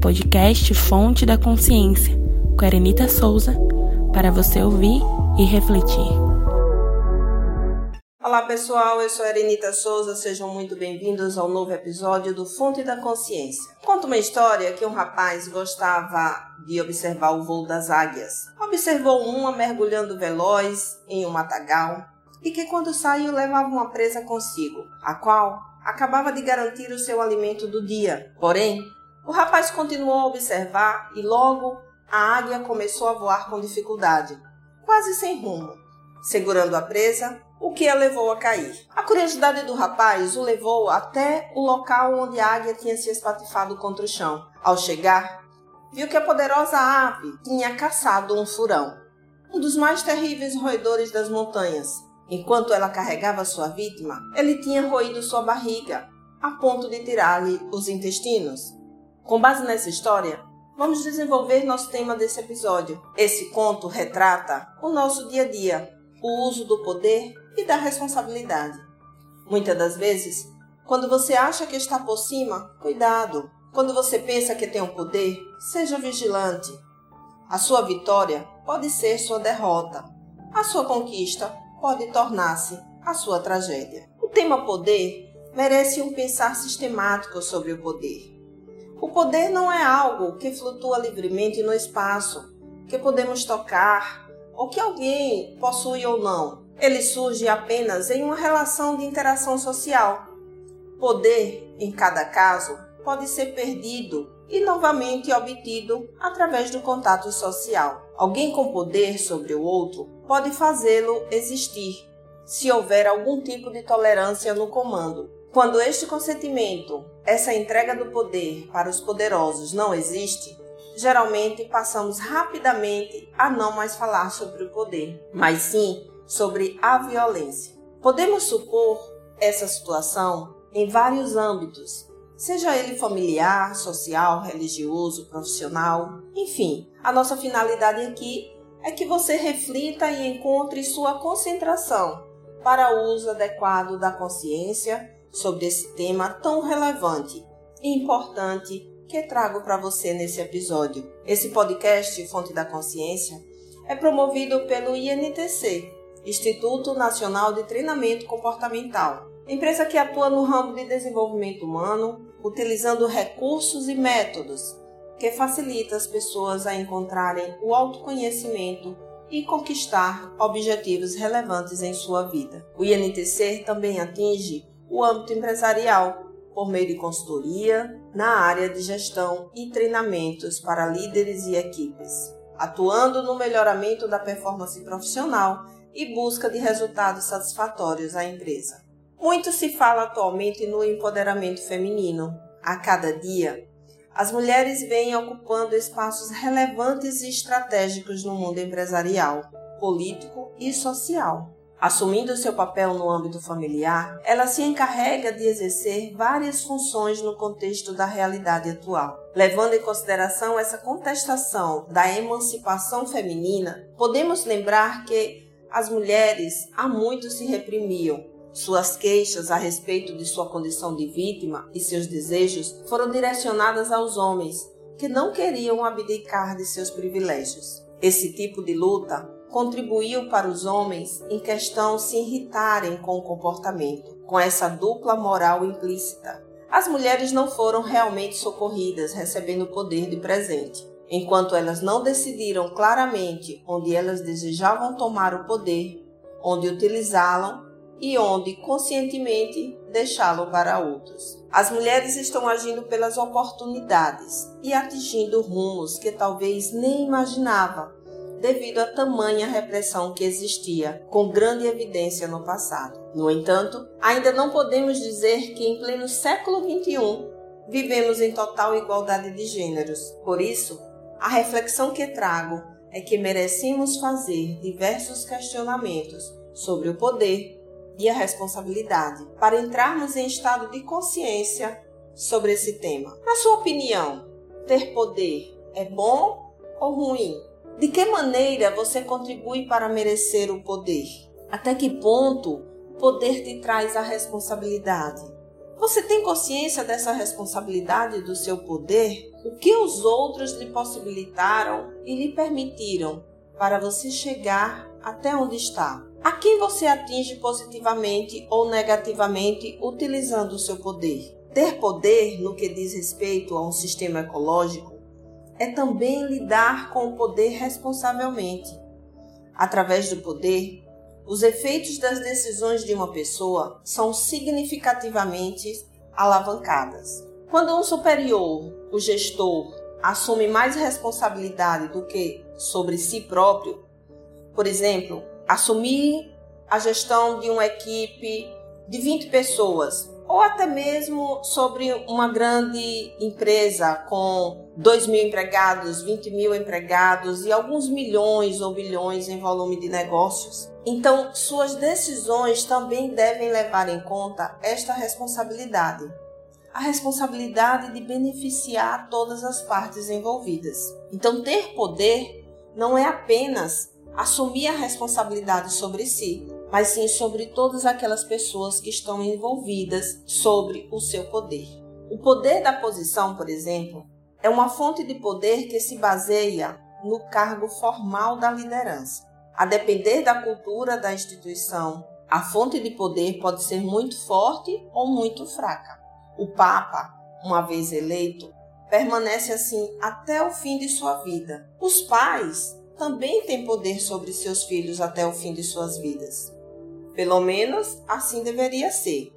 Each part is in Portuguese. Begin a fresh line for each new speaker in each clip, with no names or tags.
podcast Fonte da Consciência, com Erenita Souza, para você ouvir e refletir.
Olá pessoal, eu sou Erenita Souza, sejam muito bem-vindos ao novo episódio do Fonte da Consciência. Conta uma história que um rapaz gostava de observar o voo das águias. Observou uma mergulhando veloz em um matagal e que quando saiu levava uma presa consigo, a qual acabava de garantir o seu alimento do dia. Porém, o rapaz continuou a observar e logo a águia começou a voar com dificuldade, quase sem rumo, segurando a presa, o que a levou a cair. A curiosidade do rapaz o levou até o local onde a águia tinha se espatifado contra o chão. Ao chegar, viu que a poderosa ave tinha caçado um furão, um dos mais terríveis roedores das montanhas, Enquanto ela carregava sua vítima, ele tinha roído sua barriga, a ponto de tirar-lhe os intestinos. Com base nessa história, vamos desenvolver nosso tema desse episódio. Esse conto retrata o nosso dia a dia, o uso do poder e da responsabilidade. Muitas das vezes, quando você acha que está por cima, cuidado. Quando você pensa que tem o um poder, seja vigilante. A sua vitória pode ser sua derrota. A sua conquista pode tornar-se a sua tragédia. O tema poder merece um pensar sistemático sobre o poder. O poder não é algo que flutua livremente no espaço, que podemos tocar ou que alguém possui ou não. Ele surge apenas em uma relação de interação social. Poder, em cada caso, pode ser perdido e novamente obtido através do contato social. Alguém com poder sobre o outro pode fazê-lo existir, se houver algum tipo de tolerância no comando. Quando este consentimento, essa entrega do poder para os poderosos não existe, geralmente passamos rapidamente a não mais falar sobre o poder, mas sim sobre a violência. Podemos supor essa situação em vários âmbitos, seja ele familiar, social, religioso, profissional, enfim. A nossa finalidade aqui é que você reflita e encontre sua concentração para o uso adequado da consciência sobre esse tema tão relevante e importante que trago para você nesse episódio. Esse podcast, Fonte da Consciência, é promovido pelo INTC, Instituto Nacional de Treinamento Comportamental, empresa que atua no ramo de desenvolvimento humano, utilizando recursos e métodos que facilita as pessoas a encontrarem o autoconhecimento e conquistar objetivos relevantes em sua vida. O INTC também atinge o âmbito empresarial por meio de consultoria na área de gestão e treinamentos para líderes e equipes, atuando no melhoramento da performance profissional e busca de resultados satisfatórios à empresa. Muito se fala atualmente no empoderamento feminino. A cada dia, as mulheres vêm ocupando espaços relevantes e estratégicos no mundo empresarial, político e social. Assumindo seu papel no âmbito familiar, ela se encarrega de exercer várias funções no contexto da realidade atual. Levando em consideração essa contestação da emancipação feminina, podemos lembrar que as mulheres há muito se reprimiam suas queixas a respeito de sua condição de vítima e seus desejos foram direcionadas aos homens, que não queriam abdicar de seus privilégios. Esse tipo de luta contribuiu para os homens em questão se irritarem com o comportamento, com essa dupla moral implícita. As mulheres não foram realmente socorridas, recebendo o poder de presente. Enquanto elas não decidiram claramente onde elas desejavam tomar o poder, onde utilizá-lo, e onde conscientemente deixá-lo para outros. As mulheres estão agindo pelas oportunidades e atingindo rumos que talvez nem imaginava, devido à tamanha repressão que existia com grande evidência no passado. No entanto, ainda não podemos dizer que em pleno século XXI vivemos em total igualdade de gêneros. Por isso, a reflexão que trago é que merecemos fazer diversos questionamentos sobre o poder e a responsabilidade para entrarmos em estado de consciência sobre esse tema. Na sua opinião, ter poder é bom ou ruim? De que maneira você contribui para merecer o poder? Até que ponto o poder te traz a responsabilidade? Você tem consciência dessa responsabilidade do seu poder? O que os outros lhe possibilitaram e lhe permitiram para você chegar até onde está? A quem você atinge positivamente ou negativamente utilizando o seu poder? Ter poder no que diz respeito a um sistema ecológico é também lidar com o poder responsavelmente. Através do poder, os efeitos das decisões de uma pessoa são significativamente alavancadas. Quando um superior, o gestor, assume mais responsabilidade do que sobre si próprio, por exemplo, assumir a gestão de uma equipe de 20 pessoas, ou até mesmo sobre uma grande empresa com 2 mil empregados, 20 mil empregados e alguns milhões ou bilhões em volume de negócios. Então, suas decisões também devem levar em conta esta responsabilidade. A responsabilidade de beneficiar todas as partes envolvidas. Então, ter poder não é apenas assumir a responsabilidade sobre si, mas sim sobre todas aquelas pessoas que estão envolvidas sobre o seu poder. O poder da posição, por exemplo, é uma fonte de poder que se baseia no cargo formal da liderança. A depender da cultura da instituição, a fonte de poder pode ser muito forte ou muito fraca. O Papa, uma vez eleito, permanece assim até o fim de sua vida. Os pais também têm poder sobre seus filhos até o fim de suas vidas. Pelo menos assim deveria ser.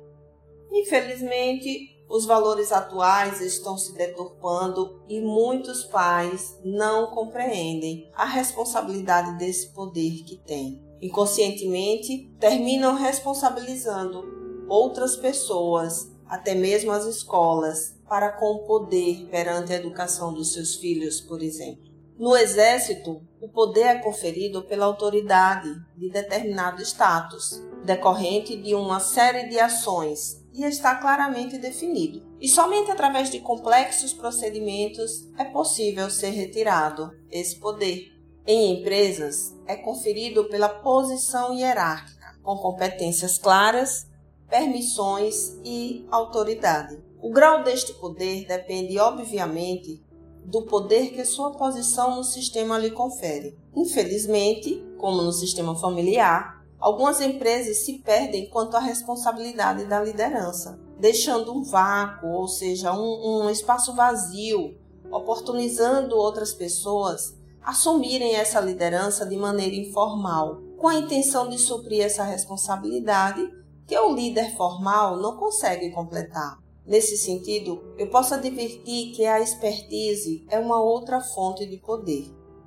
Infelizmente, os valores atuais estão se deturpando e muitos pais não compreendem a responsabilidade desse poder que têm. Inconscientemente, terminam responsabilizando outras pessoas, até mesmo as escolas, para com o poder perante a educação dos seus filhos, por exemplo. No exército, o poder é conferido pela autoridade de determinado status, decorrente de uma série de ações e está claramente definido. E somente através de complexos procedimentos é possível ser retirado esse poder. Em empresas, é conferido pela posição hierárquica, com competências claras, permissões e autoridade. O grau deste poder depende, obviamente, do poder que sua posição no sistema lhe confere. Infelizmente, como no sistema familiar, algumas empresas se perdem quanto à responsabilidade da liderança, deixando um vácuo, ou seja, um, um espaço vazio, oportunizando outras pessoas assumirem essa liderança de maneira informal, com a intenção de suprir essa responsabilidade que o líder formal não consegue completar. Nesse sentido, eu posso advertir que a expertise é uma outra fonte de poder.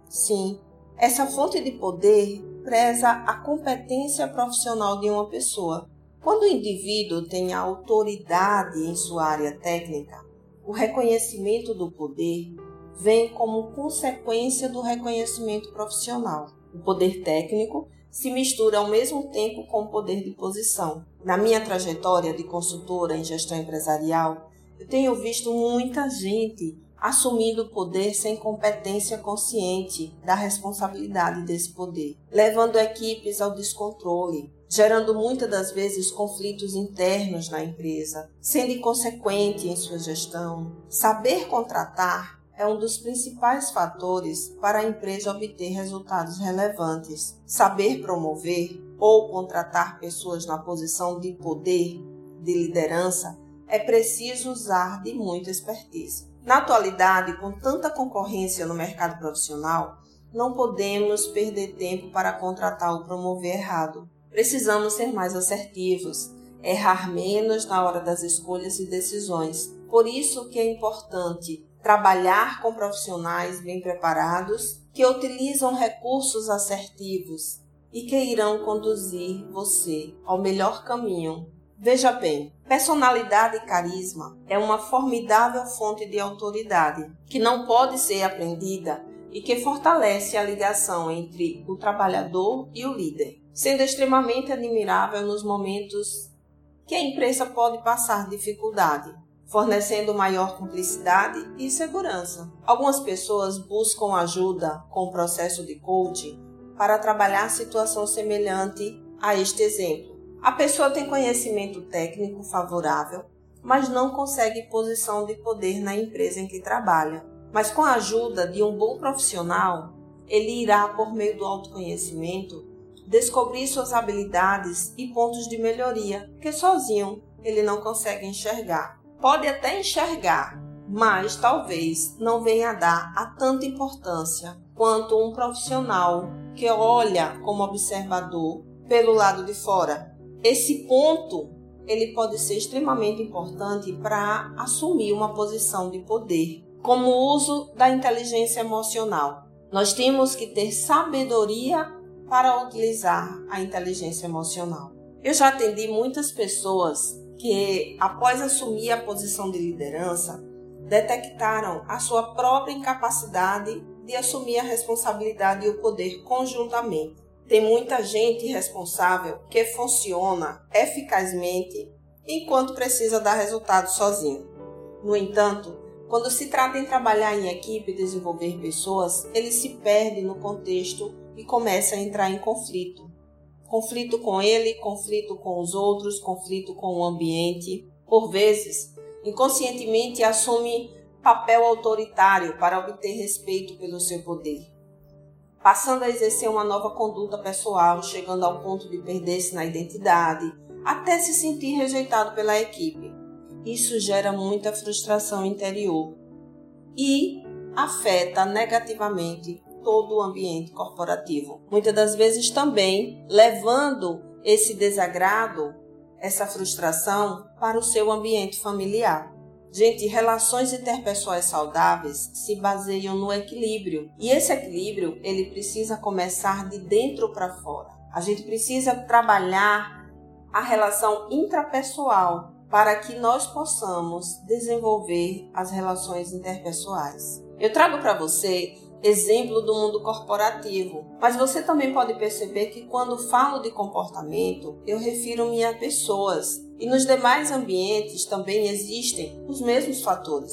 Sim, essa fonte de poder preza a competência profissional de uma pessoa. Quando o indivíduo tem a autoridade em sua área técnica, o reconhecimento do poder vem como consequência do reconhecimento profissional. O poder técnico se mistura ao mesmo tempo com o poder de posição. Na minha trajetória de consultora em gestão empresarial, eu tenho visto muita gente assumindo o poder sem competência consciente da responsabilidade desse poder, levando equipes ao descontrole, gerando muitas das vezes conflitos internos na empresa, sendo inconsequente em sua gestão. Saber contratar é um dos principais fatores para a empresa obter resultados relevantes. Saber promover ou contratar pessoas na posição de poder, de liderança, é preciso usar de muita expertise. Na atualidade, com tanta concorrência no mercado profissional, não podemos perder tempo para contratar ou promover errado. Precisamos ser mais assertivos, errar menos na hora das escolhas e decisões. Por isso que é importante trabalhar com profissionais bem preparados que utilizam recursos assertivos e que irão conduzir você ao melhor caminho. Veja bem, personalidade e carisma é uma formidável fonte de autoridade que não pode ser aprendida e que fortalece a ligação entre o trabalhador e o líder, sendo extremamente admirável nos momentos que a empresa pode passar dificuldade fornecendo maior cumplicidade e segurança. Algumas pessoas buscam ajuda com o processo de coaching para trabalhar situação semelhante a este exemplo. A pessoa tem conhecimento técnico favorável, mas não consegue posição de poder na empresa em que trabalha. Mas com a ajuda de um bom profissional, ele irá, por meio do autoconhecimento, descobrir suas habilidades e pontos de melhoria que sozinho ele não consegue enxergar. Pode até enxergar, mas talvez não venha a dar a tanta importância quanto um profissional que olha como observador pelo lado de fora. Esse ponto ele pode ser extremamente importante para assumir uma posição de poder, como o uso da inteligência emocional. Nós temos que ter sabedoria para utilizar a inteligência emocional. Eu já atendi muitas pessoas que, após assumir a posição de liderança, detectaram a sua própria incapacidade de assumir a responsabilidade e o poder conjuntamente. Tem muita gente responsável que funciona eficazmente enquanto precisa dar resultado sozinho. No entanto, quando se trata em trabalhar em equipe e desenvolver pessoas, ele se perde no contexto e começa a entrar em conflito. Conflito com ele, conflito com os outros, conflito com o ambiente. Por vezes, inconscientemente assume papel autoritário para obter respeito pelo seu poder, passando a exercer uma nova conduta pessoal, chegando ao ponto de perder-se na identidade, até se sentir rejeitado pela equipe. Isso gera muita frustração interior e afeta negativamente todo o ambiente corporativo. Muitas das vezes também levando esse desagrado, essa frustração para o seu ambiente familiar. Gente, relações interpessoais saudáveis se baseiam no equilíbrio. E esse equilíbrio, ele precisa começar de dentro para fora. A gente precisa trabalhar a relação intrapessoal para que nós possamos desenvolver as relações interpessoais. Eu trago para você exemplo do mundo corporativo. Mas você também pode perceber que quando falo de comportamento, eu refiro-me a pessoas. E nos demais ambientes também existem os mesmos fatores,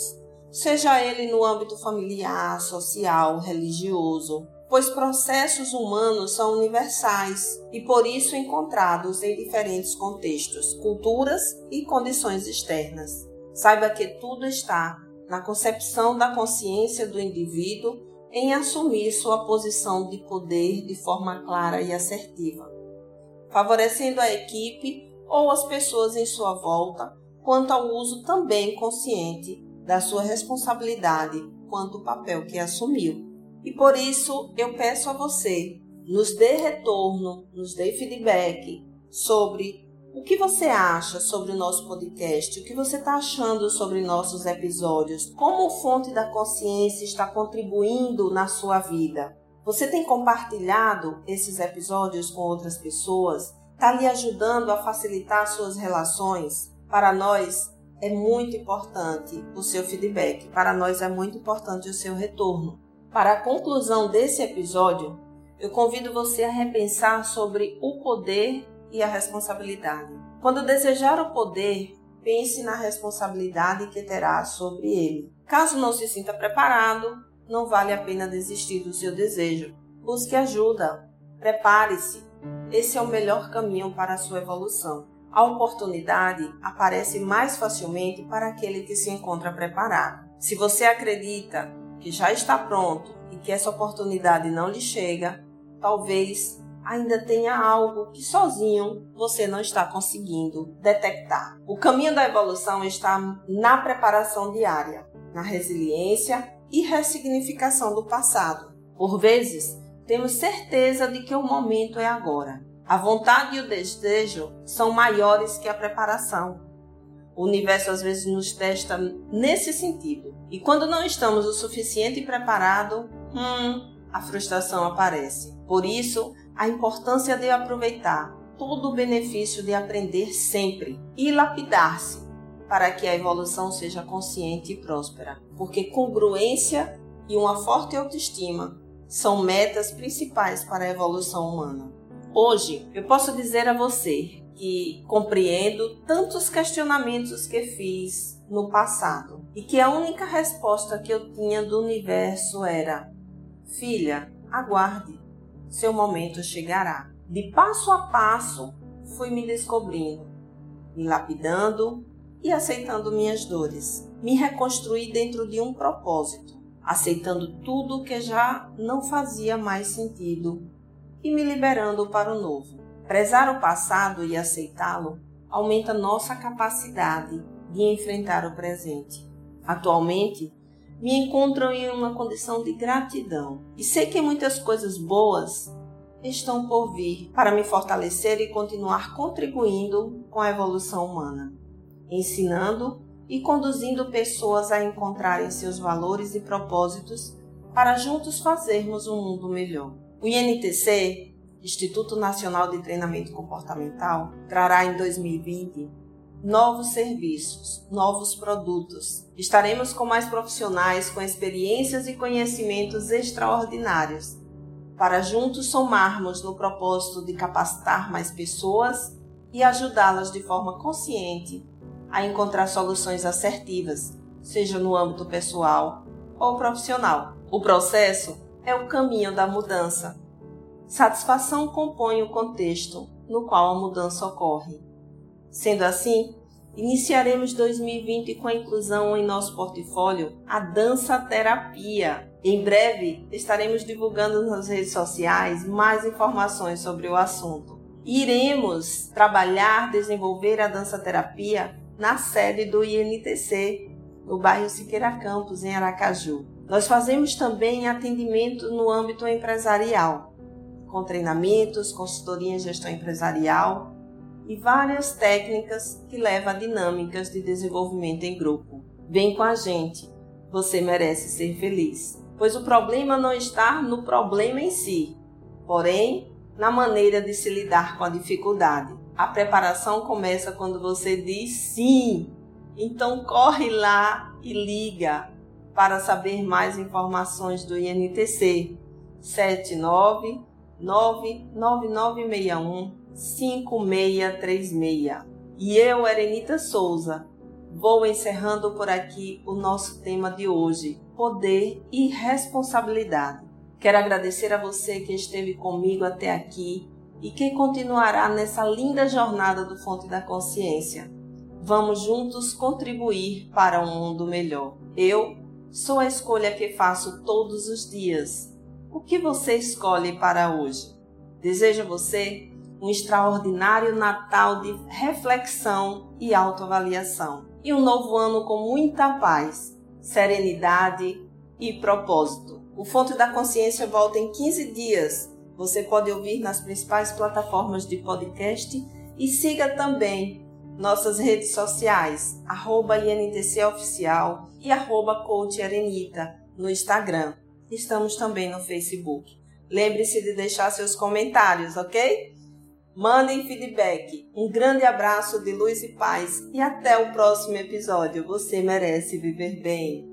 seja ele no âmbito familiar, social, religioso, pois processos humanos são universais e por isso encontrados em diferentes contextos, culturas e condições externas. Saiba que tudo está na concepção da consciência do indivíduo em assumir sua posição de poder de forma clara e assertiva, favorecendo a equipe ou as pessoas em sua volta quanto ao uso também consciente da sua responsabilidade quanto o papel que assumiu. E por isso eu peço a você, nos dê retorno, nos dê feedback sobre o que você acha sobre o nosso podcast? O que você está achando sobre nossos episódios? Como Fonte da Consciência está contribuindo na sua vida? Você tem compartilhado esses episódios com outras pessoas? Está lhe ajudando a facilitar suas relações? Para nós é muito importante o seu feedback, para nós é muito importante o seu retorno. Para a conclusão desse episódio, eu convido você a repensar sobre o poder e a responsabilidade. Quando desejar o poder, pense na responsabilidade que terá sobre ele. Caso não se sinta preparado, não vale a pena desistir do seu desejo. Busque ajuda. Prepare-se. Esse é o melhor caminho para a sua evolução. A oportunidade aparece mais facilmente para aquele que se encontra preparado. Se você acredita que já está pronto e que essa oportunidade não lhe chega, talvez ainda tenha algo que sozinho você não está conseguindo detectar. O caminho da evolução está na preparação diária, na resiliência e ressignificação do passado. Por vezes, temos certeza de que o momento é agora. A vontade e o desejo são maiores que a preparação. O universo às vezes nos testa nesse sentido. E quando não estamos o suficiente preparado, hum, a frustração aparece. Por isso, a importância de aproveitar todo o benefício de aprender sempre e lapidar-se para que a evolução seja consciente e próspera, porque congruência e uma forte autoestima são metas principais para a evolução humana. Hoje, eu posso dizer a você que compreendo tantos questionamentos que fiz no passado e que a única resposta que eu tinha do universo era: Filha, aguarde seu momento chegará. De passo a passo, fui me descobrindo, me lapidando e aceitando minhas dores. Me reconstruí dentro de um propósito, aceitando tudo que já não fazia mais sentido e me liberando para o novo. Prezar o passado e aceitá-lo aumenta nossa capacidade de enfrentar o presente. Atualmente, me encontro em uma condição de gratidão e sei que muitas coisas boas estão por vir para me fortalecer e continuar contribuindo com a evolução humana, ensinando e conduzindo pessoas a encontrarem seus valores e propósitos para juntos fazermos um mundo melhor. O INTC, Instituto Nacional de Treinamento Comportamental, trará em 2020 novos serviços, novos produtos. Estaremos com mais profissionais com experiências e conhecimentos extraordinários para juntos somarmos no propósito de capacitar mais pessoas e ajudá-las de forma consciente a encontrar soluções assertivas, seja no âmbito pessoal ou profissional. O processo é o caminho da mudança. Satisfação compõe o contexto no qual a mudança ocorre. Sendo assim, iniciaremos 2020 com a inclusão em nosso portfólio a dança terapia. Em breve estaremos divulgando nas redes sociais mais informações sobre o assunto. Iremos trabalhar, desenvolver a dança terapia na sede do INTC, no bairro Siqueira Campos, em Aracaju. Nós fazemos também atendimento no âmbito empresarial, com treinamentos, consultoria em gestão empresarial e várias técnicas que levam a dinâmicas de desenvolvimento em grupo. Vem com a gente, você merece ser feliz. Pois o problema não está no problema em si, porém na maneira de se lidar com a dificuldade. A preparação começa quando você diz sim. Então corre lá e liga para saber mais informações do INTC 79 99961 5636. E eu, Erenita Souza, vou encerrando por aqui o nosso tema de hoje: poder e responsabilidade. Quero agradecer a você que esteve comigo até aqui e que continuará nessa linda jornada do Fonte da Consciência. Vamos juntos contribuir para um mundo melhor. Eu sou a escolha que faço todos os dias. O que você escolhe para hoje? Desejo a você um extraordinário Natal de reflexão e autoavaliação e um novo ano com muita paz, serenidade e propósito. O Fonte da Consciência volta em 15 dias. Você pode ouvir nas principais plataformas de podcast e siga também nossas redes sociais, arroba e arroba no Instagram. Estamos também no Facebook. Lembre-se de deixar seus comentários, ok? Mandem feedback. Um grande abraço de luz e paz e até o próximo episódio. Você merece viver bem.